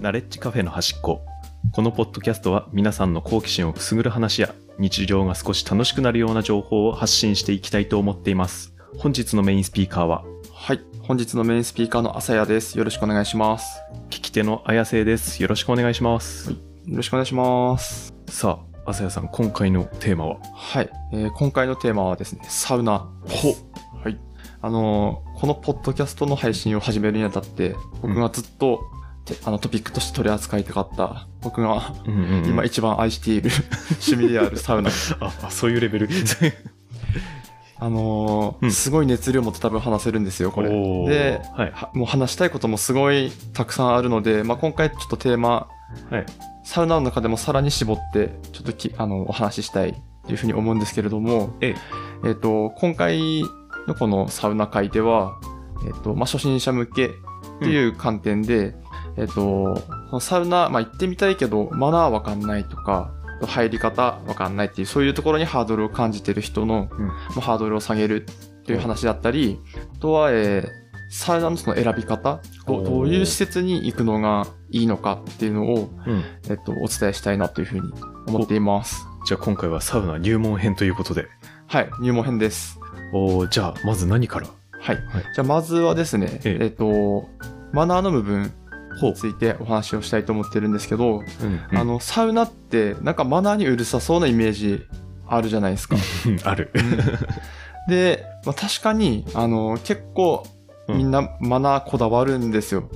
ナレッジカフェの端っこ。このポッドキャストは皆さんの好奇心をくすぐる話や日常が少し楽しくなるような情報を発信していきたいと思っています。本日のメインスピーカーは、はい。本日のメインスピーカーの朝谷です。よろしくお願いします。聞き手の綾瀬です。よろしくお願いします。よろしくお願いします。さあ、朝谷さん、今回のテーマは？はい。えー今回のテーマはですね、サウナです。はい。あのーこのポッドキャストの配信を始めるにあたって、僕がずっと、てあのトピックとして取り扱いたかった、僕が今一番愛している 趣味であるサウナ。あ、あそういうレベル。あのーうんすごい熱量持って多分話せるんですよ、これ。で、はい。はもう話したいこともすごいたくさんあるので、まあ、今回ちょっとテーマ、はい。サウナの中でもさらに絞って、ちょっときあのお話ししたいというふうに思うんですけれども、えええっ、と、今回のこのサウナ会では、えっ、と、まあ、初心者向けっていう観点で、えっ、と、サウナ、まあ、行ってみたいけど、マナーわかんないとか、入り方わかんないっていう、そういうところにハードルを感じてる人の、うんまあハードルを下げるっていう話だったり、あとは、えーサウナのその選び方どどういう施設に行くのがいいのかっていうのを、うん。えっと、お伝えしたいなというふうに思っています。じゃあ今回はサウナ入門編ということで。はい、入門編です。おーじゃあ、まず何から？はい。はいじゃあ、まずはですね、えええっと、マナーの部分ほについてお話をしたいと思ってるんですけど、うん。あ、の、サウナって、なんかマナーにうるさそうなイメージあるじゃないですか。うん。ある。で、まあ、確かに、あの、結構、うん。みんなマナーこだわるんですよ。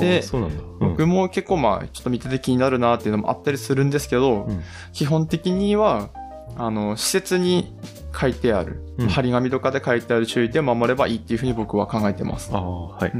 でそうなん僕も結構まあ、ちょっと見てて気になるなっていうのもあったりするんですけど、うん。基本的には、あの、施設に書いてある、うん張り紙とかで書いてある注意点を守ればいいっていうふうに僕は考えてます。はい。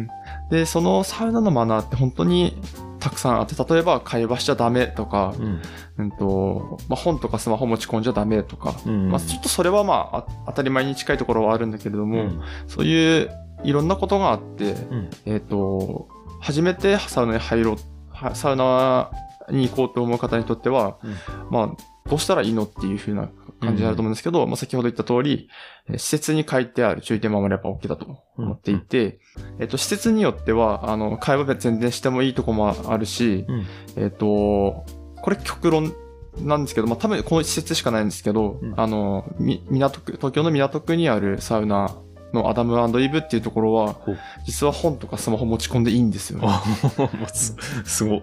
で、そのサウナのマナーって本当にたくさんあって、例えば会話しちゃダメとか、うん。うんと、まあ、本とかスマホ持ち込んじゃダメとか、うんまあ、ちょっとそれはまああ当たり前に近いところはあるんだけれども、うんそういういろんなことがあって、うん。えっ、と、初めてサウナに入ろう、はサウナに行こうと思う方にとっては、うんまあ、どうしたらいいのっていう風な感じになると思うんですけど、まあ、先ほど言った通り、えー施設に書いてある注意点を守れば OK だと思っていて、えっ、と、施設によっては、あの、会話別全然してもいいとこもあるし、うん。えっ、と、これ極論なんですけど、まあ、多分この施設しかないんですけど、うん。あの、み、港区、東京の港区にあるサウナのアダムイブっていうところは実は本とかスマホ持ち込んでいいんですよね。す、すご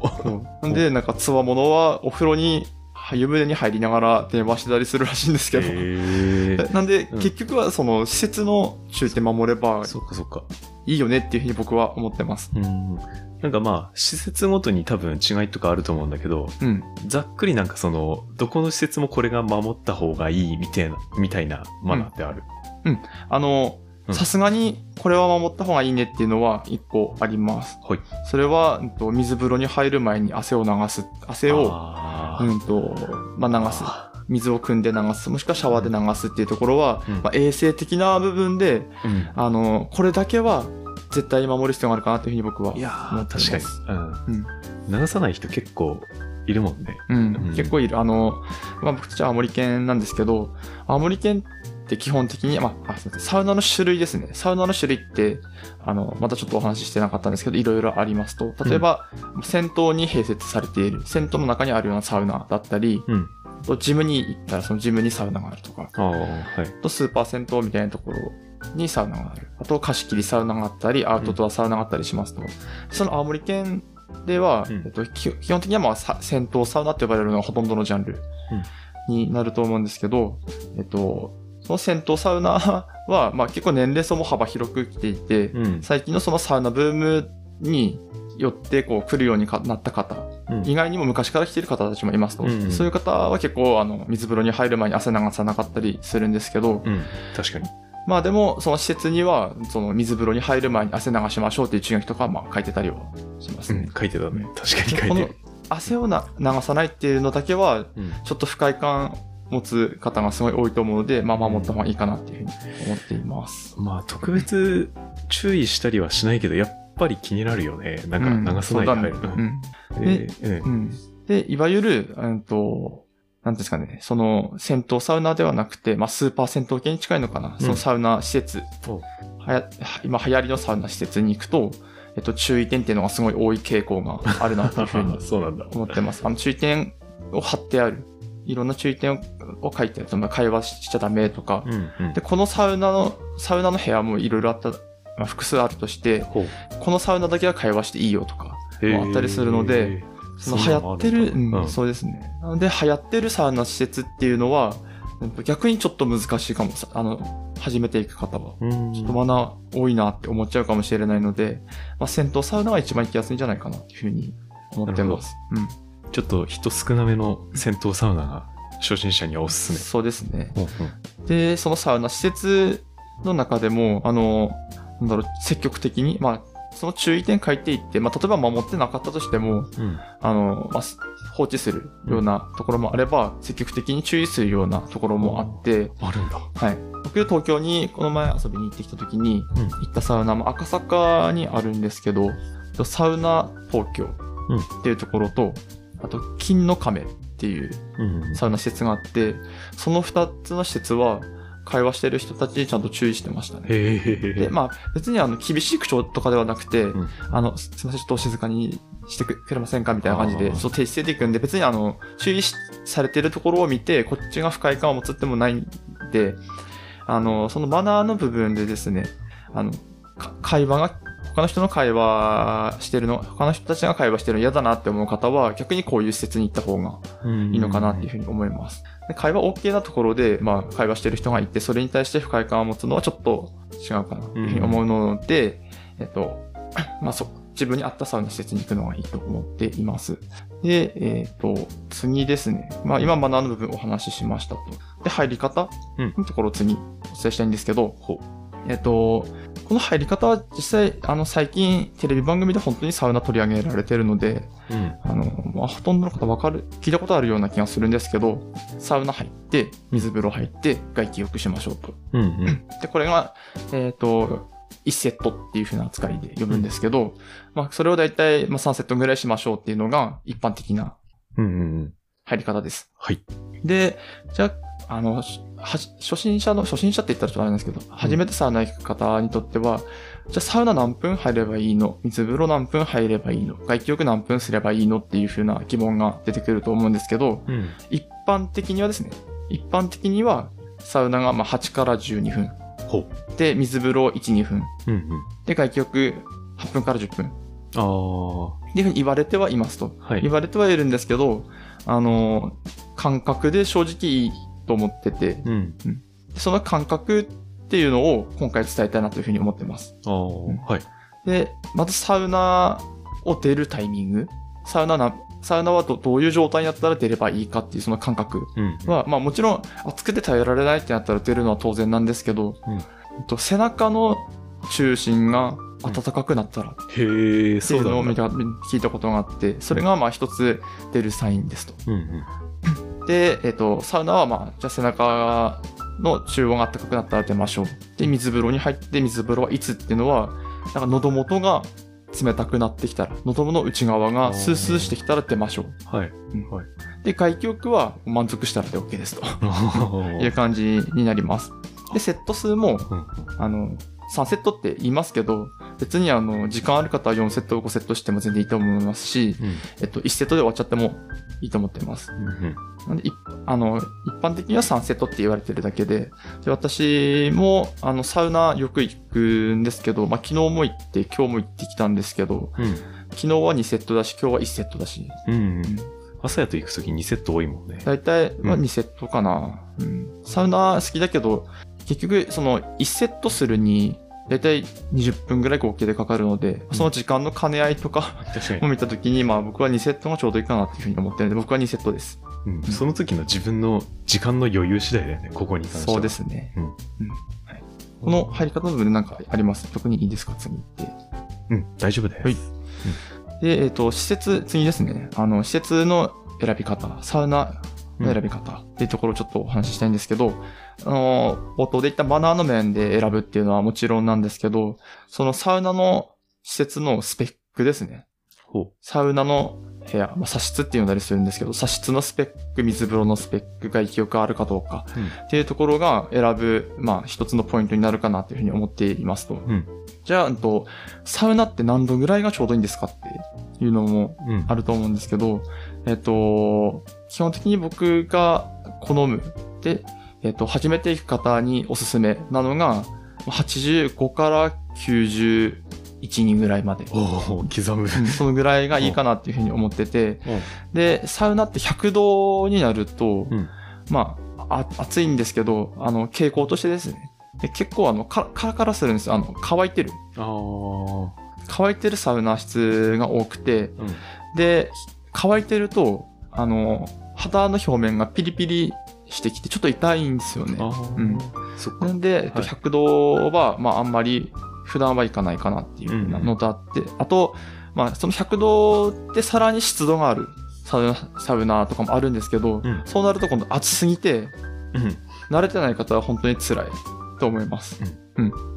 なんで、なんか、つわものはお風呂に、湯船に入りながら電話してたりするらしいんですけど。へえ。なんで、うん結局はその施設の注意点守ればそっかそっか。いいよねっていうふうに僕は思ってます。うん。なんかまあ、施設ごとに多分違いとかあると思うんだけど、うん。ざっくりなんかその、どこの施設もこれが守った方がいいみたいな、みたいなマナーってある？あのう、んさすがにこれは守った方がいいねっていうのは一個あります。はい。それは、水風呂に入る前に汗を流す。汗を、あーうんと、まあ、流す。水を汲んで流す。もしくはシャワーで流すっていうところは、うんまあ、衛生的な部分で、うん。あの、これだけは絶対に守る必要があるかなというふうに僕はいや思ー、ってます。確かに。うん。うん。流さない人結構いるもんね。うん、うん結構いる。あの、まあ、僕たちは青森県なんですけど、青森県って基本的に、まあ、あすみません、サウナの種類ですね。サウナの種類って、あの、またちょっとお話ししてなかったんですけど、いろいろありますと、例えば、銭湯に併設されている、銭湯の中にあるようなサウナだったり、うん。あとジムに行ったらそのジムにサウナがあるとか、はい。あとスーパー銭湯みたいなところにサウナがある。あと貸し切りサウナがあったり、アウトドアサウナがあったりしますと。その青森県では、うんえっと、き基本的にはまあさ銭湯サウナって呼ばれるのがほとんどのジャンルになると思うんですけど、えっと、その銭湯サウナ は、まあ結構年齢層も幅広く来ていて、うん。最近のそのサウナブームによってこう来るようにかなった方、うん意外にも昔から来ている方たちもいますと、うんうんそういう方は結構あの水風呂に入る前に汗流さなかったりするんですけど、うん。確かに。まあでもその施設にはその水風呂に入る前に汗流しましょうっていう注意書きとかはまあ書いてたりはしますね。うん。書いてたね。確かに書いてる。汗をな流さないっていうのだけはうん。ちょっと不快感持つ方がすごい多いと思うので、まあ守った方がいいかなっていうふうに思っています。まあ、特別注意したりはしないけど、やっぱり気になるよね。なんうんか流さないで入る。で、いわゆる、うんと、なんですかね、その、銭湯サウナではなくて、まあ、スーパー銭湯系に近いのかな、そのサウナ施設、おはや今流行りのサウナ施設に行くと、えっと、注意点っていうのがすごい多い傾向があるなというふうに。思ってます。あの、注意点を貼ってある。いろんな注意点を書いてある。その会話しちゃダメとか。うんうんで、。このサウナの、サウナの部屋もいろいろあった、まあ、複数あるとして。このサウナだけは会話していいよとか、あったりするので、その流行ってる、うん、うんそうですね。なので、流行ってるサウナ施設っていうのは、逆にちょっと難しいかもさ、あの、始めていく方は。うんちょっとマナー多いなって思っちゃうかもしれないので、まあ、銭湯サウナが一番行きやすいんじゃないかなっていうふうに思ってます。うん。ちょっと人少なめの銭湯サウナが初心者にはおすすめ。そうですね。うんで、そのサウナ施設の中でも、あの、なんだろう、積極的に、まあ、その注意点書いていって、まあ、例えば守ってなかったとしても、うん。あの、まあ、す放置するようなところもあれば、積極的に注意するようなところもあって、あるんだ。はい。僕、東京にこの前遊びに行ってきた時に、うん行ったサウナも赤坂にあるんですけど、サウナ東京っていうところと、あと、金の亀っていううん。サウナ施設があって、その二つの施設は、会話してる人たちにちゃんと注意してましたね。で、まあ、別にあの、厳しい口調とかではなくて、んあの、すすみません、ちょっとお静かにしてくれませんかみたいな感じで、あーそう、停止していくんで、別にあの、注意しされてるところを見て、こっちが不快感を持つってもないんで、あの、そのマナーの部分でですね、あの、か会話が、他の人の会話してるの、他の人たちが会話してるの嫌だなって思う方は、逆にこういう施設に行った方がいいのかなっていうふうに思います。で会話 OK なところで、まあ、会話してる人がいて、それに対して不快感を持つのはちょっと違うかなっていうふうに思うので、えっと、まあ、そ、自分に合ったサウナ施設に行くのがいいと思っています。で、えっ、と、次ですね。まあ、今、マナーの部分お話ししましたと。で、入り方うんのところを次、お伝えしたいんですけど、ほえっ、と、この入り方は実際、あの、最近、テレビ番組で本当にサウナ取り上げられてるので、うん。あの、まあ、ほとんどの方わかる、聞いたことあるような気がするんですけど、サウナ入って、水風呂入って、外気浴しましょうと。うんうん。で、これが、えっ、と、1セットっていう風な扱いで呼ぶんですけど、まあ、それをだいたい、まあ、3セットぐらいしましょうっていうのが一般的なうんうんうん。入り方です。はい。で、じゃあ、あの、初心者の、初心者って言ったらちょっとあれなんですけど、初めてサウナ行く方にとっては、じゃあサウナ何分入ればいいの？水風呂何分入ればいいの？外気浴何分すればいいのっていう風な疑問が出てくると思うんですけど、うん。一般的にはですね、一般的にはサウナがまあ8から12分。ほで、水風呂1、2分。う。うんうん。で、外気浴8分から10分。ああ。はっていうふうに言われてはいますと。い言。われてはいるんですけど、あの、感覚で正直と思ってて、うん。でその感覚っていうのを今回伝えたいなというふうに思ってます。ああ。はい。で、まずサウナを出るタイミング。サウナな、サウナはどどういう状態になったら出ればいいかっていうその感覚うん。は、まあもちろん暑くて耐えられないってなったら出るのは当然なんですけど、うんと背中の中心が暖かくなったらっへえ、ていう。のを聞いたことがあって、それがまあ一つ出るサインですと。うんうん。で、えっ、と、サウナはまあ、じゃあ背中の中央が暖かくなったら出ましょう。で、水風呂に入って水風呂はいつっていうのは、なんか喉元が冷たくなってきたら、喉の内側がスースーしてきたら出ましょう。はい。うんはい。で、外気浴は満足したらで OK ですと いうう感じになります。で、セット数も、ん。あの、3セットって言いますけど、別にあの、時間ある方は4セット、5セットしても全然いいと思いますし、うん。えっと、1セットで終わっちゃってもいいと思ってます。うん。なんで、いあの、一般的には3セットって言われてるだけで、で私も、あの、サウナよく行くんですけど、まあ、昨日も行って、今日も行ってきたんですけど、うん。昨日は2セットだし、今日は1セットだし、うん。うん朝やと行くとき2セット多いもんね。だいたい、まあ、うん2セットかな、うん。サウナ好きだけど、結局、その、1セットするに、だいたい20分ぐらい合計でかかるので、その時間の兼ね合いとかを。見たときに、まあ僕は2セットがちょうどいいかなっていうふうに思ってるので、僕は2セットです。うん。その時の自分の時間の余裕次第だよね、ここに関しては。そうで。すね。うんはい、この入り方の部分で何かあります？特にいいですか？次って。うん、大丈夫です。はいで、えっ、と、施設、次ですね。あの、施設の選び方、サウナの選び方っていうところをちょっとお話ししたいんですけど、あの、冒頭で言ったマナーの面で選ぶっていうのはもちろんなんですけど、そのサウナの施設のスペックですね。ほサウナの部屋、まあ、茶室って呼んだりするんですけど、茶室のスペック、水風呂のスペックが勢いがあるかどうかうんっていうところが選ぶ、まあ一つのポイントになるかなっていうふうに思っていますと。んじゃあ、うんと、サウナって何度ぐらいがちょうどいいんですかっていうのもうん。あると思うんですけど、えっと、基本的に僕が好むで、えっと、始めていく方におすすめなのが、85から91人ぐらいまで。おお刻む。うんそのぐらいがいいかなっていうふうに思ってて、で、サウナって100度になると、うんまあ、あ暑いんですけど、あの、傾向としてですね、で結構あの、カラカラカラするんですよ。あの、乾いてる。ああ。乾いてるサウナ室が多くて、うん。で、乾いてると、あの、肌の表面がピリピリしてきて、ちょっと痛いんですよね。うん。なんで、えっとはい100度は、まあ、あんまり普段はいかないかなっていうのとあって、あと、まあ、その100度でさらに湿度があるサウナサウナとかもあるんですけど、うんそうなると今度暑すぎて、うん。慣れてない方は本当に辛いと思います。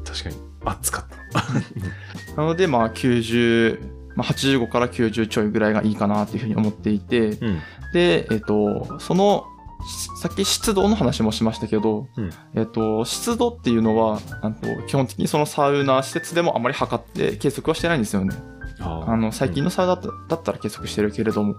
確かに。熱かった。なので、まあ、90、まあ、85から90ちょいぐらいがいいかなっていうふうに思っていて、うん。で、えっと、その、しさっき湿度の話もしましたけど、うんえっと、湿度っていうのは、あの基本的にそのサウナ施設でもあまり測って計測はしてないんですよね。あの、最近のサウナだっただったら計測してるけれども。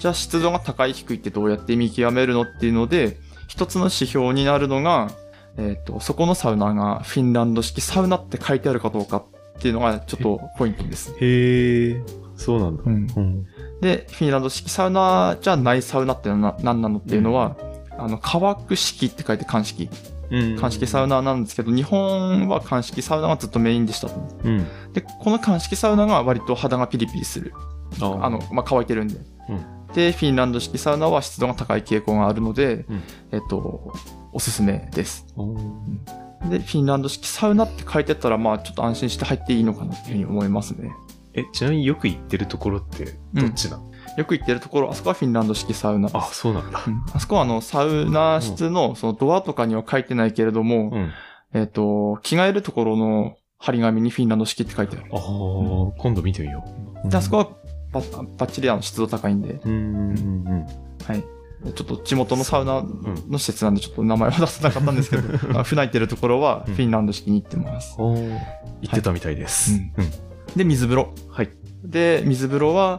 じゃあ湿度が高い低いってどうやって見極めるのっていうので、一つの指標になるのが、えっと、そこのサウナがフィンランド式サウナって書いてあるかどうかっていうのがちょっとポイントです。へえ。そうなんだ。うんうん。で、フィンランド式サウナじゃないサウナって何なのっていうのは、あの、乾く式って書いて乾式。うん。乾式サウナなんですけど、日本は乾式サウナがずっとメインでしたと。うん。で、この乾式サウナが割と肌がピリピリする。あの、まあ、乾いてるんで。うんで、フィンランド式サウナは湿度が高い傾向があるので、うんえっと、おすすめです。おーで、フィンランド式サウナって書いてたら、まあ、ちょっと安心して入っていいのかなっていうふうに思いますね。え、ちなみによく行ってるところってどっちなの、よく行ってるところ、あそこはフィンランド式サウナ。あ、そうなんだ。うんあそこはあの、サウナ室のそのドアとかには書いてないけれども、うん。えっ、と、着替えるところの張り紙にフィンランド式って書いてある。ああ、今度見てみよう。で、あそこはバッバッチリあの湿度高いんで、うん。うんうんはい。ちょっと地元のサウナんの施設なんでちょっと名前は出せなかったんですけど、あ船行ってるところはフィンランド式に行ってます。行ってたみたいです。で、水風呂。はい。で、水風呂は、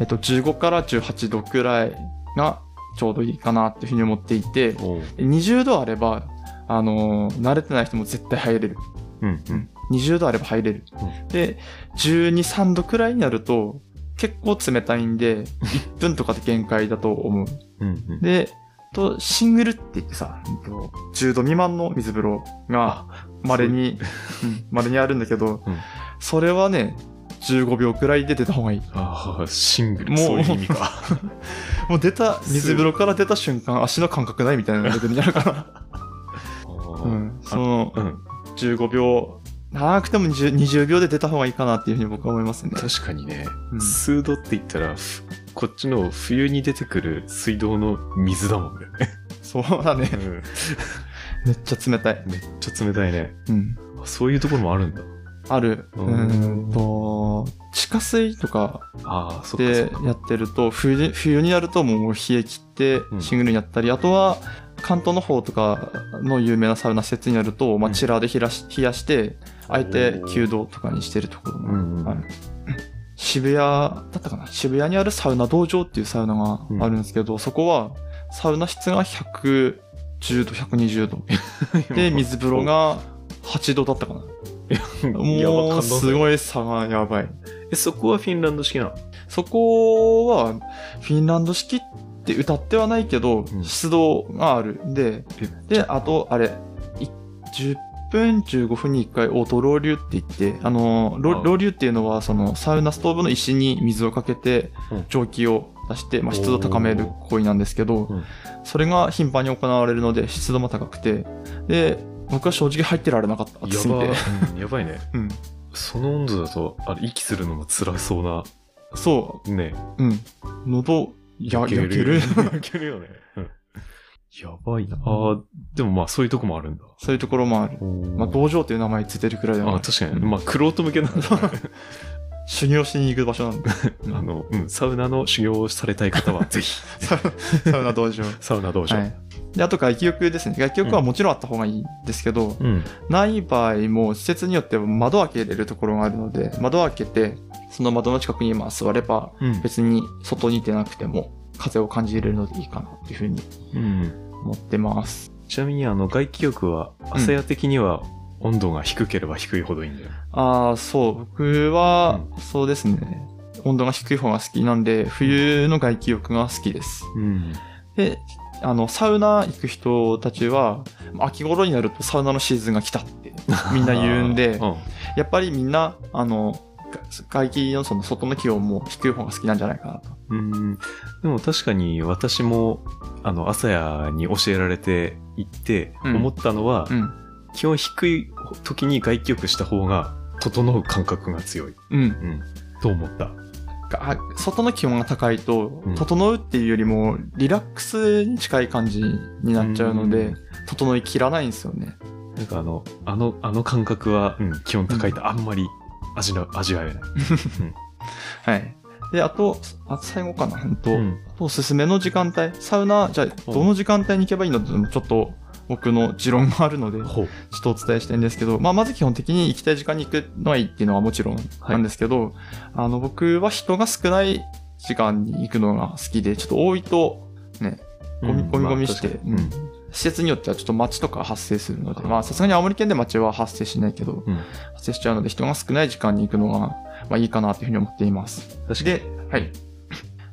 えっ、と、15から18度くらいがちょうどいいかなっていうふうに思っていて、おー20度あれば、あのー慣れてない人も絶対入れる。うんうん。20度あれば入れる。うで、12、3度くらいになると、結構冷たいんで、1分とかで限界だと思う。うんうん。で、と、シングルって言ってさ、うんと10度未満の水風呂が稀に、うん稀にあるんだけど、うんそれはね、15秒くらいで出た方がいい。ああ、シングル、もういう意味か。もう 出た、水風呂から出た瞬間、足の感覚ないみたいなレベルになるから。ううん。ん、その、うん。15秒、長くても 20, 20秒で出た方がいいかなっていうふうに僕は思いますね。確かにね、うん数度って言ったら、ふこっちの冬に出てくる水道の水だもんね。そうだね。めっちゃ冷たい。めっちゃ冷たいね。うん。あそういうところもあるんだ。ある。ううんと、地下水とか。でやってると、冬に冬になるともう冷え切ってうんシングルになったり、あとは関東の方とかの有名なサウナ施設になると、まあ、うんチラーで冷やし冷やして、あえて9度とかにしてるところうんうんもある。渋谷だったかな？渋谷にあるサウナ道場っていうサウナがあるんですけど、そこはサウナ室が110度、120度。で、水風呂が8度だったかな。もう、すい。ごい差がやばい。え、そこはフィンランド式なの？そこは、フィンランド式って歌ってはないけど、うん湿度がある。で、で、あと、あれ、い10分、15分に1回オートロウリュって言って、あの、ロあロウリュっていうのは、その、サウナストーブの石に水をかけてうん、蒸気を出して、まあ、湿度を高める行為なんですけど、うんそれが頻繁に行われるので、湿度も高くて、で、僕は正直入ってられなかった。暑すぎて。やばうんやばいね。うん。その温度だと、あれ、息するのも辛そうな、そね。う。うん。喉、や、焼ける。焼けるよね。うんやばいな。ああ、でもまあそういうとこもあるんだ。そういうところもある。まあ、道場っていう名前ついてるくらいだから。あ確かに。まあ、クロート向けなんだね。修行しに行く場所なんで。あの、うん、サウナの修行をされたい方は ぜひ、サウナ道場。サウナ道場。はい。で、あと外気浴ですね。外気浴はもちろんあった方がいいんですけど、うん。ない場合も施設によっては窓開けれるところがあるので、窓開けて、その窓の近くにまあ座れば、うん。別に外に出なくても風を感じれるのでいいかなっていうふうにうん。思ってます。ちなみに、あの、外気浴は、朝屋的には温度が低ければ低いほどいいんだよ。ああ、そう。僕は、そうですね。温度が低い方が好きなんで、冬の外気浴が好きです。うん。で、あの、サウナ行く人たちは、秋頃になるとサウナのシーズンが来たってみんな言うんで、うん。やっぱりみんな、あの、外気のその外の気温も低い方が好きなんじゃないかなと。うん。でも確かに私も、あの、朝屋に教えられて行ってうん思ったのは、うん。気温低い時に外気浴した方が、整う感覚が強い。うん。うん。と思った。あ外の気温が高いとうん、整うっていうよりも、リラックスに近い感じになっちゃうので、うん整いきらないんですよね。なんかあの、あの、あの感覚は、うん、気温高いとあんまり味な、味わえない。はい。で、あと、あ最後かな、本当、うん。あとおすすめの時間帯。サウナ、じゃあ、どの時間帯に行けばいいの？ってちょっと僕の持論があるので、ちょ。っとお伝えしたいんですけど、まあ、まず基本的に行きたい時間に行くのはいいっていうのはもちろんなんですけど、あの、僕は人が少ない時間に行くのが好きで、ちょっと多いと、ね、ゴミ、うん。ゴミゴミして、うん施設によってはちょっと街とか発生するので、まあさすがに青森県で街は発生しないけど、うん。発生しちゃうので人が少ない時間に行くのが、まあいいかなというふうに思っています。で、はい。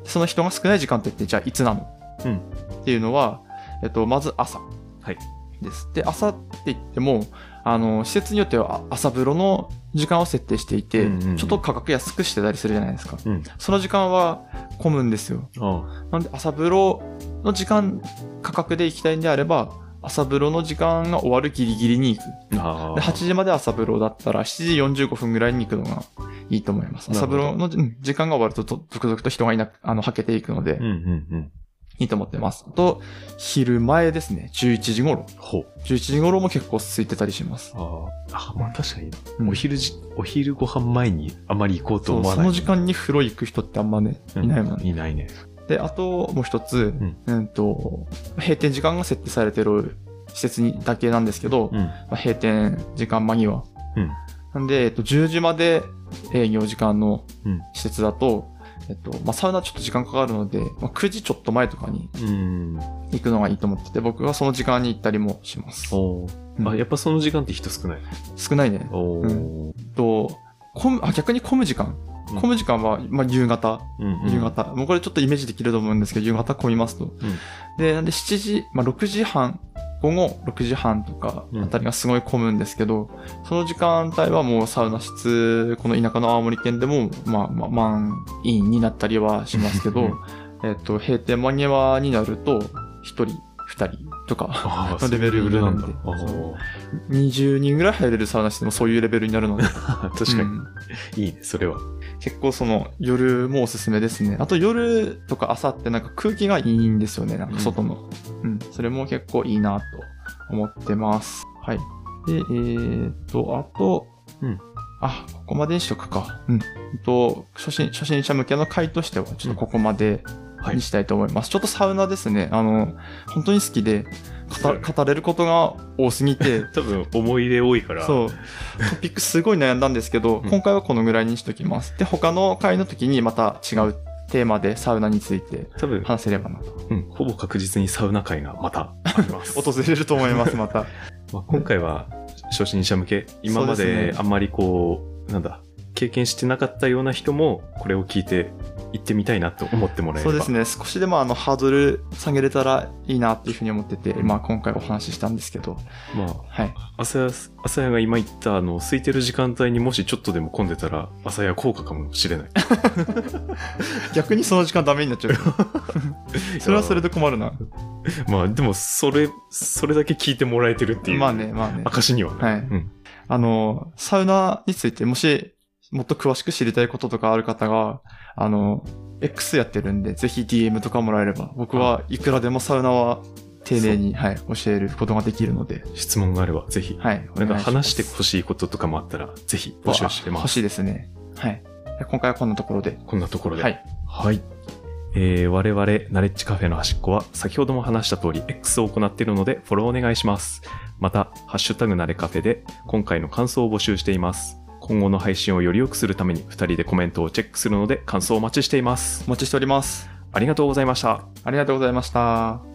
その人が少ない時間ってって、じゃあいつなの？うん。っていうのは、えっと、まず朝。はい。です。で、朝って言っても、あの、施設によってはあ朝風呂の時間を設定していて、うんうんうんちょっと価格安くしてたりするじゃないですか。うん。その時間は混むんですよ。あなんで朝風呂の時間、価格で行きたいんであれば、朝風呂の時間が終わるギリギリに行く。で、あ。8時まで朝風呂だったら7時45分ぐらいに行くのがいいと思います。朝風呂のうん時間が終わるとと続々と人がいなく、あの、はけていくのでうん、うんうん。いいと思ってます。あと、昼前ですね。11時頃。ほう。11時頃も結構空いてたりします。ああ。あ、まあ確かに。うんお昼じ、お昼ご飯前にあまり行こうとそう思わない。その時間に風呂行く人ってあんまね、いないもんね。いないね。で、あと、もう一つ、んうんと、閉店時間が設定されてる施設にだけなんですけど、うん。まあ、閉店時間間際。うん。なんで、えっと、10時まで営業時間のうん施設だと、えっと、まあ、サウナちょっと時間かかるので、まあ、9時ちょっと前とかにうん。行くのがいいと思ってて、僕はその時間に行ったりもします。おうんあ、やっぱその時間って人少ない？少ないね。おーと、混む、あ、逆に混む時間？うん混む時間は、まあ、夕方。うんうん夕方。もうこれちょっとイメージできると思うんですけど、夕方混みますと。で、なんで7時、まあ、6時半、午後6時半とかあたりがすごい混むんですけど、その時間帯はもうサウナ室、この田舎の青森県でも、まあ、まあ、満員になったりはしますけどうん、えっと、閉店間際になると、1人、2人とか、のレベルなんであ そう。20人ぐらい入れるサウナ室でもそういうレベルになるので、あ 確かに、うん。いいね、それは。結構その夜もおすすめですね。あと夜とか朝ってなんか空気がいいんですよね。なんか外の。うん。それも結構いいなと思ってます。はい。で、えーっと、あと、うんあ、ここまでにしとくか。うん。と、初心、初心者向けの回としては、ちょっとここまではいにしたいと思います。ちょっとサウナですね。あの、本当に好きで、語語れることが多すぎて、多分、思い入れ多いから。そう。トピックすごい悩んだんですけど、うん今回はこのぐらいにしときます。で、他の回の時にまた違うテーマでサウナについて多分、話せればなと。うん、ほぼ確実にサウナ会がまたあります。訪れると思います、また。まあ、今回は初心者向け、今まであんまりこう、なんだ、経験してなかったような人も、これを聞いて行ってみたいなと思ってもらえれば。そうですね。少しでもあの、ハードル下げれたらいいなっていうふうに思ってて、まあ今回お話ししたんですけど、まあ、はい。朝や、朝やが今言った、あの、空いてる時間帯にもしちょっとでも混んでたら、朝や効果かもしれない。逆にその時間ダメになっちゃう。それはそれで困るな。まあ、でも、それ、それだけ聞いてもらえてるっていう。まあね、まあね。証にはね。はいうん。あの、サウナについて、もし、もっと詳しく知りたいこととかある方が、あの、X やってるんで、ぜひ DM とかもらえれば、僕はいくらでもサウナは丁寧に、はい、教えることができるので、質問があれば、ぜひ。はい、おなんか話してほしいこととかもあったら、ぜひ募集してます。あ欲しいですね。はい。今回はこんなところで。こんなところで。はい。はい。えー、我々、ナレッジカフェの端っこは、先ほども話した通り、X を行っているので、フォローお願いします。また、ハッシュタグナレカフェで、今回の感想を募集しています。今後の配信をより良くするために、2人でコメントをチェックするので、感想をお待ちしています。お待ちしております。ありがとうございました。ありがとうございました。